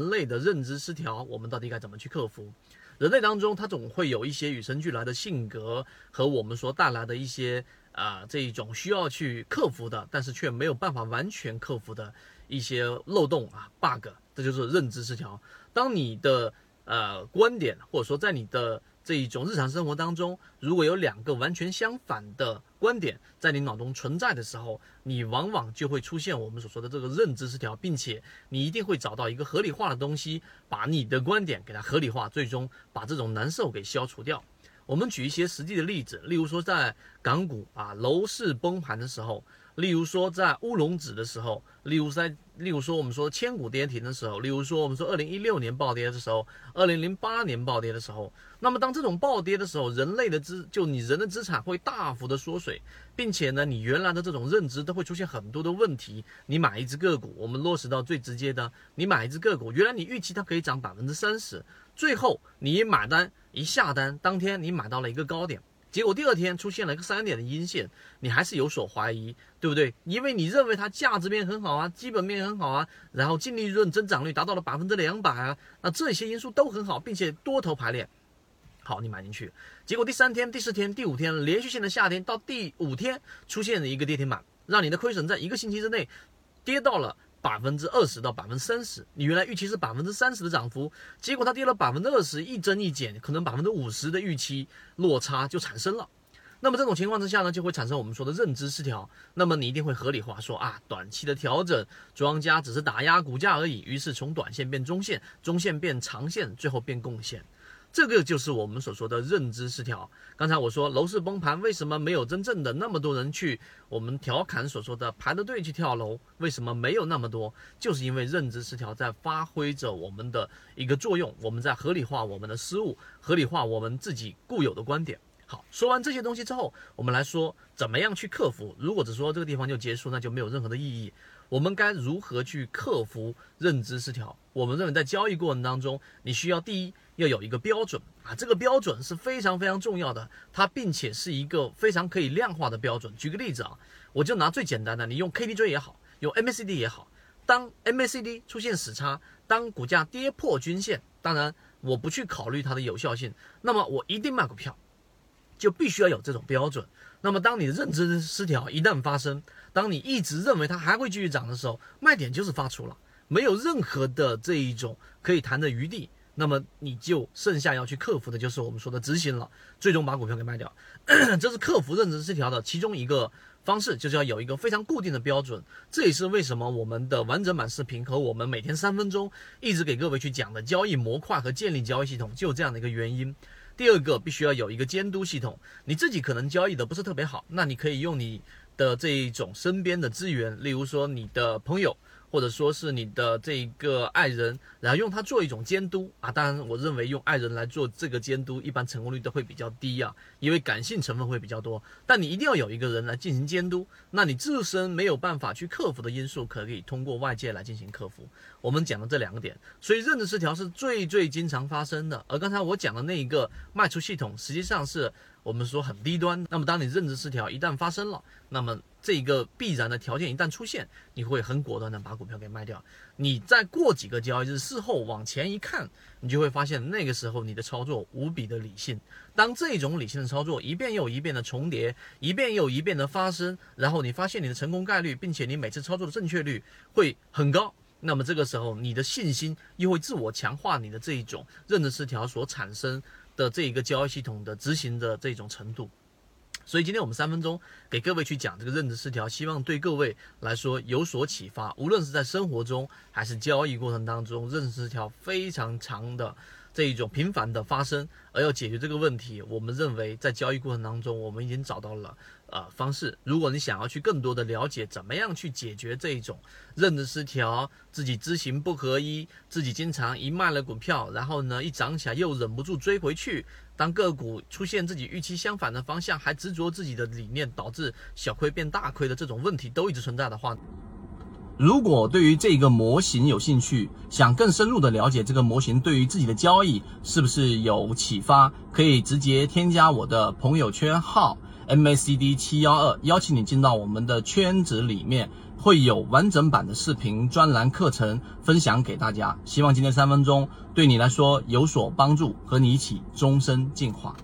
人类的认知失调，我们到底该怎么去克服？人类当中，它总会有一些与生俱来的性格和我们所带来的一些啊这一种需要去克服的，但是却没有办法完全克服的一些漏洞啊 bug，这就是认知失调。当你的呃观点或者说在你的这一种日常生活当中，如果有两个完全相反的观点在你脑中存在的时候，你往往就会出现我们所说的这个认知失调，并且你一定会找到一个合理化的东西，把你的观点给它合理化，最终把这种难受给消除掉。我们举一些实际的例子，例如说在港股啊楼市崩盘的时候。例如说，在乌龙指的时候，例如在，例如说我们说千股跌停的时候，例如说我们说二零一六年暴跌的时候，二零零八年暴跌的时候，那么当这种暴跌的时候，人类的资就你人的资产会大幅的缩水，并且呢，你原来的这种认知都会出现很多的问题。你买一只个股，我们落实到最直接的，你买一只个股，原来你预期它可以涨百分之三十，最后你一买单一下单，当天你买到了一个高点。结果第二天出现了一个三点的阴线，你还是有所怀疑，对不对？因为你认为它价值面很好啊，基本面很好啊，然后净利润增长率达到了百分之两百啊，那这些因素都很好，并且多头排列，好，你买进去。结果第三天、第四天、第五天连续性的下跌，到第五天出现了一个跌停板，让你的亏损在一个星期之内跌到了。百分之二十到百分之三十，你原来预期是百分之三十的涨幅，结果它跌了百分之二十，一增一减，可能百分之五十的预期落差就产生了。那么这种情况之下呢，就会产生我们说的认知失调。那么你一定会合理化说啊，短期的调整，庄家只是打压股价而已。于是从短线变中线，中线变长线，最后变贡献。这个就是我们所说的认知失调。刚才我说楼市崩盘，为什么没有真正的那么多人去？我们调侃所说的排着队去跳楼，为什么没有那么多？就是因为认知失调在发挥着我们的一个作用，我们在合理化我们的失误，合理化我们自己固有的观点。好，说完这些东西之后，我们来说怎么样去克服。如果只说这个地方就结束，那就没有任何的意义。我们该如何去克服认知失调？我们认为在交易过程当中，你需要第一要有一个标准啊，这个标准是非常非常重要的，它并且是一个非常可以量化的标准。举个例子啊，我就拿最简单的，你用 KDJ 也好，用 MACD 也好，当 MACD 出现死叉，当股价跌破均线，当然我不去考虑它的有效性，那么我一定卖股票。就必须要有这种标准。那么，当你的认知失调一旦发生，当你一直认为它还会继续涨的时候，卖点就是发出了，没有任何的这一种可以谈的余地。那么，你就剩下要去克服的就是我们说的执行了，最终把股票给卖掉。这是克服认知失调的其中一个方式，就是要有一个非常固定的标准。这也是为什么我们的完整版视频和我们每天三分钟一直给各位去讲的交易模块和建立交易系统，就有这样的一个原因。第二个必须要有一个监督系统，你自己可能交易的不是特别好，那你可以用你的这一种身边的资源，例如说你的朋友。或者说是你的这一个爱人，然后用它做一种监督啊。当然，我认为用爱人来做这个监督，一般成功率都会比较低啊，因为感性成分会比较多。但你一定要有一个人来进行监督，那你自身没有办法去克服的因素，可以通过外界来进行克服。我们讲的这两个点，所以认知失调是最最经常发生的。而刚才我讲的那一个卖出系统，实际上是。我们说很低端，那么当你认知失调一旦发生了，那么这个必然的条件一旦出现，你会很果断的把股票给卖掉。你再过几个交易日，事后往前一看，你就会发现那个时候你的操作无比的理性。当这种理性的操作一遍又一遍的重叠，一遍又一遍的发生，然后你发现你的成功概率，并且你每次操作的正确率会很高，那么这个时候你的信心又会自我强化，你的这一种认知失调所产生。的这一个交易系统的执行的这种程度，所以今天我们三分钟给各位去讲这个认知失调，希望对各位来说有所启发。无论是在生活中还是交易过程当中，认知失调非常长的这一种频繁的发生，而要解决这个问题，我们认为在交易过程当中，我们已经找到了。呃，方式，如果你想要去更多的了解怎么样去解决这一种认知失调，自己知行不合一，自己经常一卖了股票，然后呢一涨起来又忍不住追回去，当个股出现自己预期相反的方向，还执着自己的理念，导致小亏变大亏的这种问题都一直存在的话，如果对于这个模型有兴趣，想更深入的了解这个模型对于自己的交易是不是有启发，可以直接添加我的朋友圈号。MACD 七幺二，邀请你进到我们的圈子里面。会有完整版的视频专栏课程分享给大家。希望今天三分钟对你来说有所帮助，和你一起终身进化。